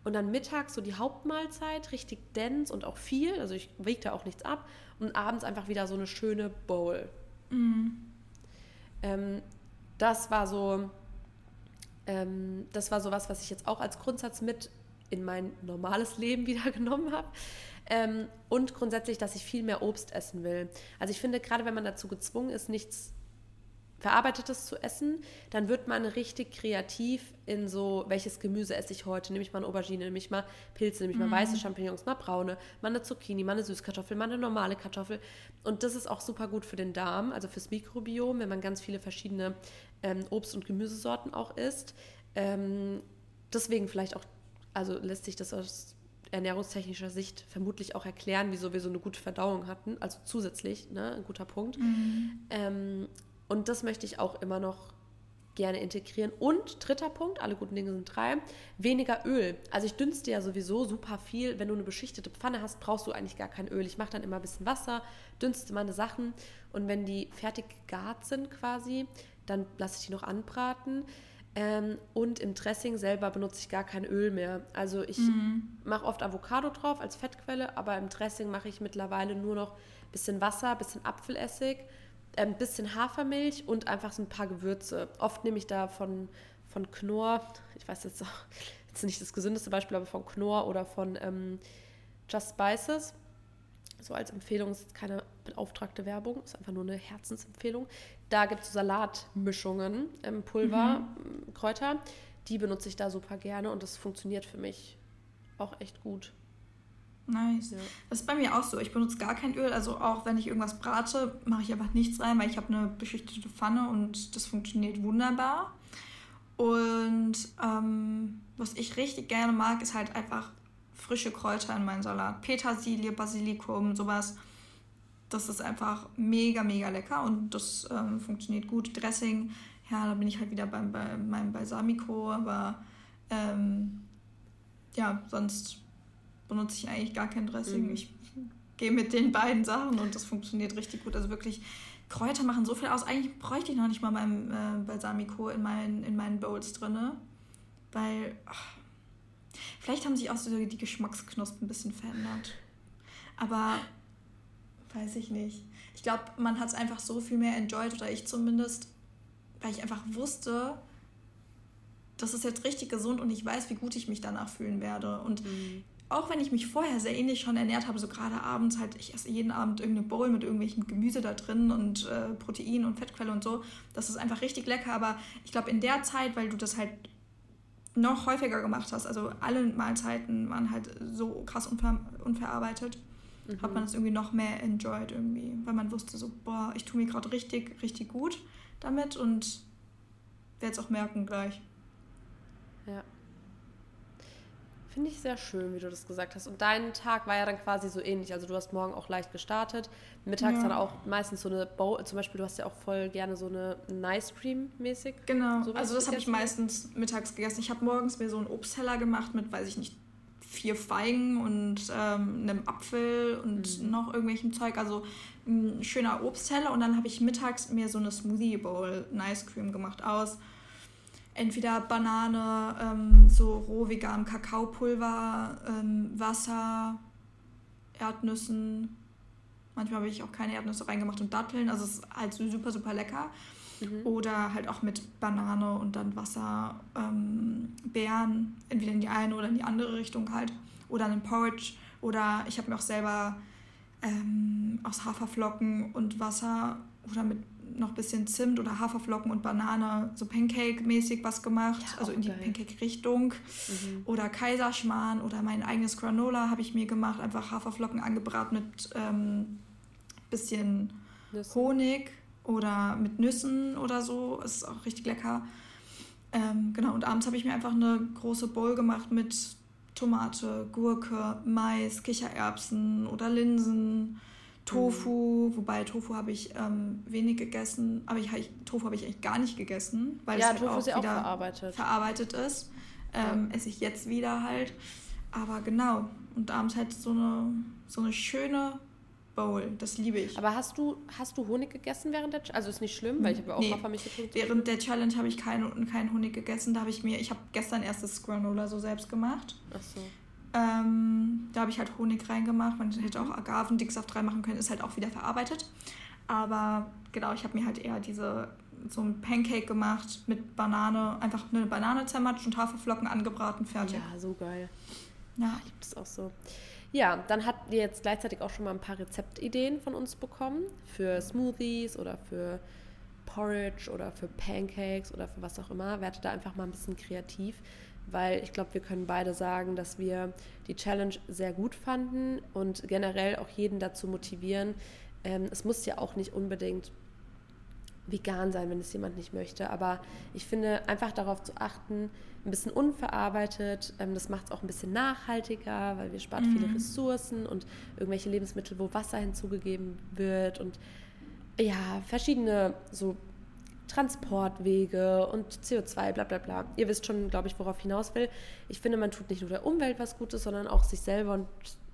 Speaker 2: und dann mittags so die Hauptmahlzeit, richtig dense und auch viel. Also ich wege da auch nichts ab. Und abends einfach wieder so eine schöne Bowl. Mhm. Ähm, das war so, ähm, das war so was, was ich jetzt auch als Grundsatz mit in mein normales Leben wieder genommen habe. Ähm, und grundsätzlich, dass ich viel mehr Obst essen will. Also ich finde, gerade wenn man dazu gezwungen ist, nichts Verarbeitetes zu essen, dann wird man richtig kreativ in so, welches Gemüse esse ich heute? Nehme ich mal eine Aubergine, nehme ich mal Pilze, nehme ich mal mm. weiße Champignons, mal braune, mal eine Zucchini, mal eine Süßkartoffel, mal eine normale Kartoffel. Und das ist auch super gut für den Darm, also fürs Mikrobiom, wenn man ganz viele verschiedene ähm, Obst- und Gemüsesorten auch isst. Ähm, deswegen vielleicht auch, also lässt sich das aus ernährungstechnischer Sicht vermutlich auch erklären, wieso wir so eine gute Verdauung hatten, also zusätzlich, ne, ein guter Punkt. Mhm. Ähm, und das möchte ich auch immer noch gerne integrieren. Und dritter Punkt, alle guten Dinge sind drei, weniger Öl. Also ich dünste ja sowieso super viel. Wenn du eine beschichtete Pfanne hast, brauchst du eigentlich gar kein Öl. Ich mache dann immer ein bisschen Wasser, dünste meine Sachen und wenn die fertig gegart sind quasi, dann lasse ich die noch anbraten. Ähm, und im Dressing selber benutze ich gar kein Öl mehr. Also ich mhm. mache oft Avocado drauf als Fettquelle, aber im Dressing mache ich mittlerweile nur noch ein bisschen Wasser, ein bisschen Apfelessig ein bisschen Hafermilch und einfach so ein paar Gewürze. Oft nehme ich da von, von Knorr, ich weiß jetzt, auch, jetzt nicht das gesündeste Beispiel, aber von Knorr oder von ähm, Just Spices. So als Empfehlung, ist keine beauftragte Werbung, ist einfach nur eine Herzensempfehlung. Da gibt es so Salatmischungen, ähm, Pulver, mhm. Kräuter. Die benutze ich da super gerne und das funktioniert für mich auch echt gut.
Speaker 1: Nice. Ja. Das ist bei mir auch so. Ich benutze gar kein Öl. Also auch wenn ich irgendwas brate, mache ich einfach nichts rein, weil ich habe eine beschichtete Pfanne und das funktioniert wunderbar. Und ähm, was ich richtig gerne mag, ist halt einfach frische Kräuter in meinen Salat. Petersilie, Basilikum, sowas. Das ist einfach mega, mega lecker und das ähm, funktioniert gut. Dressing, ja, da bin ich halt wieder beim, bei meinem Balsamico, aber ähm, ja, sonst benutze ich eigentlich gar kein Dressing. Mhm. Ich gehe mit den beiden Sachen und das funktioniert richtig gut. Also wirklich, Kräuter machen so viel aus. Eigentlich bräuchte ich noch nicht mal mein äh, Balsamico in meinen, in meinen Bowls drin. Weil ach, vielleicht haben sich auch so die Geschmacksknospen ein bisschen verändert. Aber weiß ich nicht. Ich glaube, man hat es einfach so viel mehr enjoyed, oder ich zumindest, weil ich einfach wusste, das ist jetzt richtig gesund und ich weiß, wie gut ich mich danach fühlen werde. Und mhm auch wenn ich mich vorher sehr ähnlich schon ernährt habe, so gerade abends halt, ich esse jeden Abend irgendeine Bowl mit irgendwelchen Gemüse da drin und äh, Protein und Fettquelle und so. Das ist einfach richtig lecker, aber ich glaube in der Zeit, weil du das halt noch häufiger gemacht hast, also alle Mahlzeiten waren halt so krass unver unverarbeitet, mhm. hat man das irgendwie noch mehr enjoyed irgendwie, weil man wusste so, boah, ich tue mir gerade richtig, richtig gut damit und werde es auch merken gleich.
Speaker 2: Ja. Finde ich sehr schön, wie du das gesagt hast. Und dein Tag war ja dann quasi so ähnlich. Also du hast morgen auch leicht gestartet, mittags ja. dann auch meistens so eine Bowl, zum Beispiel du hast ja auch voll gerne so eine Nice Cream mäßig.
Speaker 1: Genau, also das habe ich meistens mittags gegessen. Ich habe morgens mir so einen Obstteller gemacht mit, weiß ich nicht, vier Feigen und ähm, einem Apfel und mhm. noch irgendwelchem Zeug. Also ein schöner Obstteller. Und dann habe ich mittags mir so eine Smoothie Bowl Nice Cream gemacht aus entweder Banane, ähm, so roh vegan Kakaopulver, ähm, Wasser, Erdnüssen. Manchmal habe ich auch keine Erdnüsse reingemacht und Datteln. Also es ist halt super, super lecker. Mhm. Oder halt auch mit Banane und dann Wasser, ähm, Beeren, entweder in die eine oder in die andere Richtung halt. Oder einen Porridge. Oder ich habe mir auch selber ähm, aus Haferflocken und Wasser oder mit noch ein bisschen Zimt oder Haferflocken und Banane, so Pancake-mäßig was gemacht, ja, also in die Pancake-Richtung. Mhm. Oder Kaiserschmarrn oder mein eigenes Granola habe ich mir gemacht, einfach Haferflocken angebraten mit ähm, bisschen Nüssen. Honig oder mit Nüssen oder so. Ist auch richtig lecker. Ähm, genau, und abends habe ich mir einfach eine große Bowl gemacht mit Tomate, Gurke, Mais, Kichererbsen oder Linsen Tofu, mhm. wobei Tofu habe ich ähm, wenig gegessen, aber ich, Tofu habe ich eigentlich gar nicht gegessen, weil ja, es halt auch ja wieder auch verarbeitet. verarbeitet ist. Ähm, ja. Esse ich jetzt wieder halt. Aber genau, und abends halt so eine, so eine schöne Bowl, das liebe ich.
Speaker 2: Aber hast du, hast du Honig gegessen während der Also ist nicht schlimm, weil ich habe ja auch nee.
Speaker 1: Hafermilch getrunken. Während der Challenge habe ich keinen kein Honig gegessen. Da habe ich mir, ich habe gestern erst das Granola so selbst gemacht. Ach so. Ähm, da habe ich halt Honig reingemacht. Man hätte auch Agavendicksaft reinmachen können, ist halt auch wieder verarbeitet. Aber genau, ich habe mir halt eher diese so ein Pancake gemacht mit Banane, einfach eine Banane zermatscht und Haferflocken angebraten, fertig.
Speaker 2: Ja, so geil. Ja. Ich liebe das auch so. Ja, dann habt ihr jetzt gleichzeitig auch schon mal ein paar Rezeptideen von uns bekommen für Smoothies oder für Porridge oder für Pancakes oder für was auch immer. Werdet da einfach mal ein bisschen kreativ weil ich glaube, wir können beide sagen, dass wir die Challenge sehr gut fanden und generell auch jeden dazu motivieren. Ähm, es muss ja auch nicht unbedingt vegan sein, wenn es jemand nicht möchte, aber ich finde einfach darauf zu achten, ein bisschen unverarbeitet, ähm, das macht es auch ein bisschen nachhaltiger, weil wir spart mhm. viele Ressourcen und irgendwelche Lebensmittel, wo Wasser hinzugegeben wird und ja, verschiedene so Transportwege und CO2, bla bla bla. Ihr wisst schon, glaube ich, worauf hinaus will. Ich finde, man tut nicht nur der Umwelt was Gutes, sondern auch sich selber und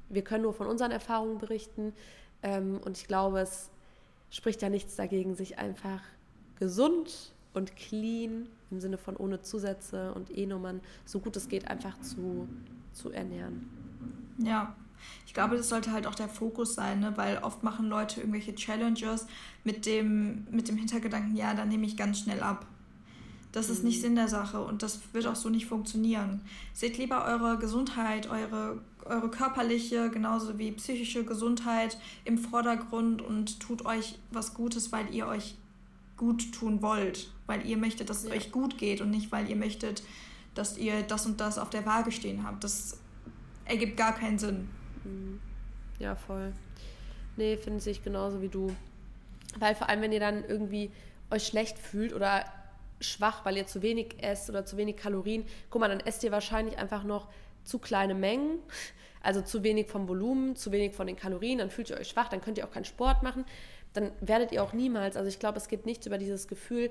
Speaker 2: wir können nur von unseren Erfahrungen berichten. Ähm, und ich glaube, es spricht ja nichts dagegen, sich einfach gesund und clean im Sinne von ohne Zusätze und E-Nummern so gut es geht einfach zu, zu ernähren.
Speaker 1: Ja, ich glaube, das sollte halt auch der Fokus sein, ne? weil oft machen Leute irgendwelche Challenges mit dem, mit dem Hintergedanken, ja, dann nehme ich ganz schnell ab. Das ist nicht mhm. Sinn der Sache und das wird auch so nicht funktionieren. Seht lieber eure Gesundheit, eure, eure körperliche genauso wie psychische Gesundheit im Vordergrund und tut euch was Gutes, weil ihr euch gut tun wollt, weil ihr möchtet, dass es ja. euch gut geht und nicht, weil ihr möchtet, dass ihr das und das auf der Waage stehen habt. Das ergibt gar keinen Sinn.
Speaker 2: Mhm. Ja, voll. Nee, finde ich genauso wie du. Weil vor allem, wenn ihr dann irgendwie euch schlecht fühlt oder schwach, weil ihr zu wenig esst oder zu wenig Kalorien, guck mal, dann esst ihr wahrscheinlich einfach noch zu kleine Mengen, also zu wenig vom Volumen, zu wenig von den Kalorien, dann fühlt ihr euch schwach, dann könnt ihr auch keinen Sport machen, dann werdet ihr auch niemals, also ich glaube, es geht nichts über dieses Gefühl,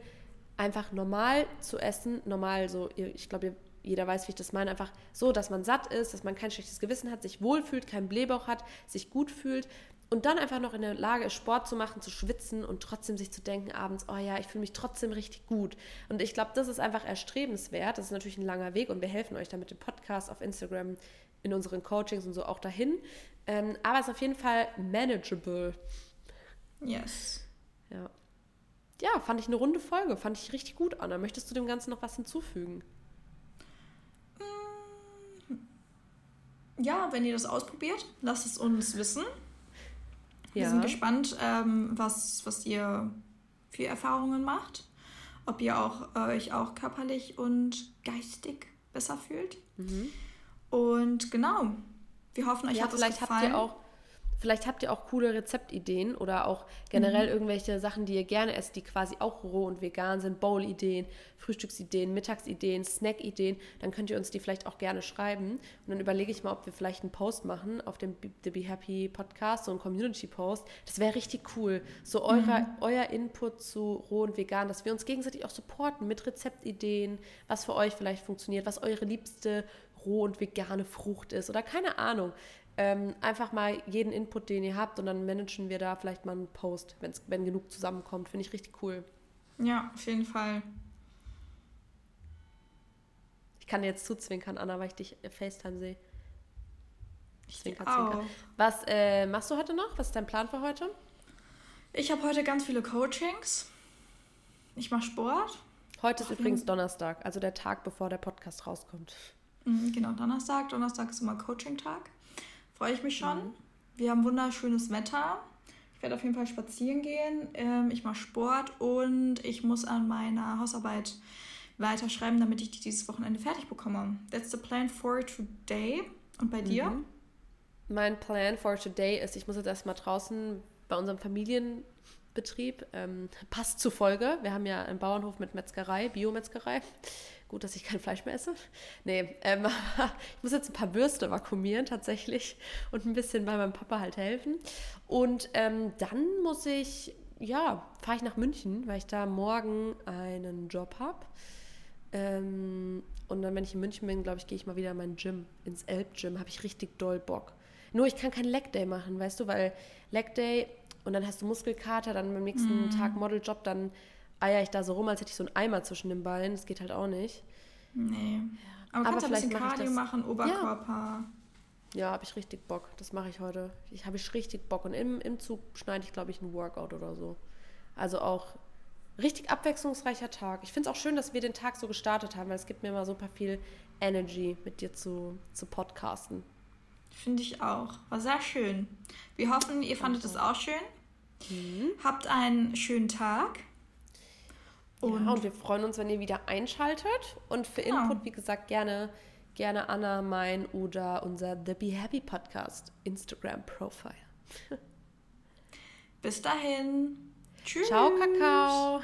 Speaker 2: einfach normal zu essen, normal so, ich glaube, jeder weiß, wie ich das meine, einfach so, dass man satt ist, dass man kein schlechtes Gewissen hat, sich wohlfühlt, keinen Blähbauch hat, sich gut fühlt und dann einfach noch in der Lage ist, Sport zu machen, zu schwitzen und trotzdem sich zu denken abends, oh ja, ich fühle mich trotzdem richtig gut. Und ich glaube, das ist einfach erstrebenswert. Das ist natürlich ein langer Weg und wir helfen euch da mit dem Podcast auf Instagram, in unseren Coachings und so auch dahin. Ähm, aber es ist auf jeden Fall manageable. Yes. Ja. Ja, fand ich eine runde Folge. Fand ich richtig gut, Anna. Möchtest du dem Ganzen noch was hinzufügen?
Speaker 1: ja, wenn ihr das ausprobiert, lasst es uns wissen. Wir ja. sind gespannt, ähm, was, was ihr für Erfahrungen macht. Ob ihr auch, äh, euch auch körperlich und geistig besser fühlt. Mhm. Und genau, wir hoffen, euch ja, hat es gefallen. Habt ihr
Speaker 2: auch Vielleicht habt ihr auch coole Rezeptideen oder auch generell mhm. irgendwelche Sachen, die ihr gerne esst, die quasi auch roh und vegan sind. Bowl-Ideen, Frühstücksideen, Mittagsideen, Snack-Ideen. Dann könnt ihr uns die vielleicht auch gerne schreiben. Und dann überlege ich mal, ob wir vielleicht einen Post machen auf dem The Be Happy Podcast, so einen Community-Post. Das wäre richtig cool. So eurer, mhm. euer Input zu roh und vegan, dass wir uns gegenseitig auch supporten mit Rezeptideen, was für euch vielleicht funktioniert, was eure liebste roh und vegane Frucht ist oder keine Ahnung. Ähm, einfach mal jeden Input, den ihr habt und dann managen wir da vielleicht mal einen Post, wenn's, wenn genug zusammenkommt. Finde ich richtig cool.
Speaker 1: Ja, auf jeden Fall.
Speaker 2: Ich kann dir jetzt zuzwinkern, Anna, weil ich dich FaceTime sehe. Zwinker, zwinker. Was äh, machst du heute noch? Was ist dein Plan für heute?
Speaker 1: Ich habe heute ganz viele Coachings. Ich mache Sport.
Speaker 2: Heute ist Ach, übrigens Donnerstag, also der Tag, bevor der Podcast rauskommt.
Speaker 1: Mhm, genau, Donnerstag. Donnerstag ist immer Coaching-Tag. Freue ich mich schon. Mhm. Wir haben wunderschönes Wetter. Ich werde auf jeden Fall spazieren gehen. Ähm, ich mache Sport und ich muss an meiner Hausarbeit weiterschreiben, damit ich die dieses Wochenende fertig bekomme. That's the plan for today. Und bei dir? Mhm.
Speaker 2: Mein Plan for today ist, ich muss jetzt erstmal draußen bei unserem Familienbetrieb, ähm, passt zur Folge. Wir haben ja einen Bauernhof mit Metzgerei, Biometzgerei. Gut, dass ich kein Fleisch mehr esse. Nee, ähm, ich muss jetzt ein paar Würste vakuumieren tatsächlich und ein bisschen bei meinem Papa halt helfen. Und ähm, dann muss ich, ja, fahre ich nach München, weil ich da morgen einen Job habe. Ähm, und dann, wenn ich in München bin, glaube ich, gehe ich mal wieder in mein Gym, ins Elb-Gym, habe ich richtig doll Bock. Nur ich kann keinen Leg Day machen, weißt du, weil Leg Day und dann hast du Muskelkater, dann am nächsten mm. Tag Modeljob, dann eier ich da so rum, als hätte ich so einen Eimer zwischen den Beinen. Das geht halt auch nicht.
Speaker 1: Nee. Aber, Aber kannst du ein bisschen Cardio machen, Oberkörper.
Speaker 2: Ja, ja habe ich richtig Bock. Das mache ich heute. Ich habe ich richtig Bock. Und im, im Zug schneide ich, glaube ich, einen Workout oder so. Also auch richtig abwechslungsreicher Tag. Ich finde es auch schön, dass wir den Tag so gestartet haben, weil es gibt mir immer super viel Energy, mit dir zu, zu podcasten.
Speaker 1: Finde ich auch. War sehr schön. Wir hoffen, ihr fandet es auch schön. Mhm. Habt einen schönen Tag.
Speaker 2: Und, ja, und wir freuen uns, wenn ihr wieder einschaltet. Und für genau. Input, wie gesagt, gerne, gerne Anna, mein oder unser The Be Happy Podcast Instagram-Profile.
Speaker 1: Bis dahin.
Speaker 2: Tschüss. Ciao, Kakao.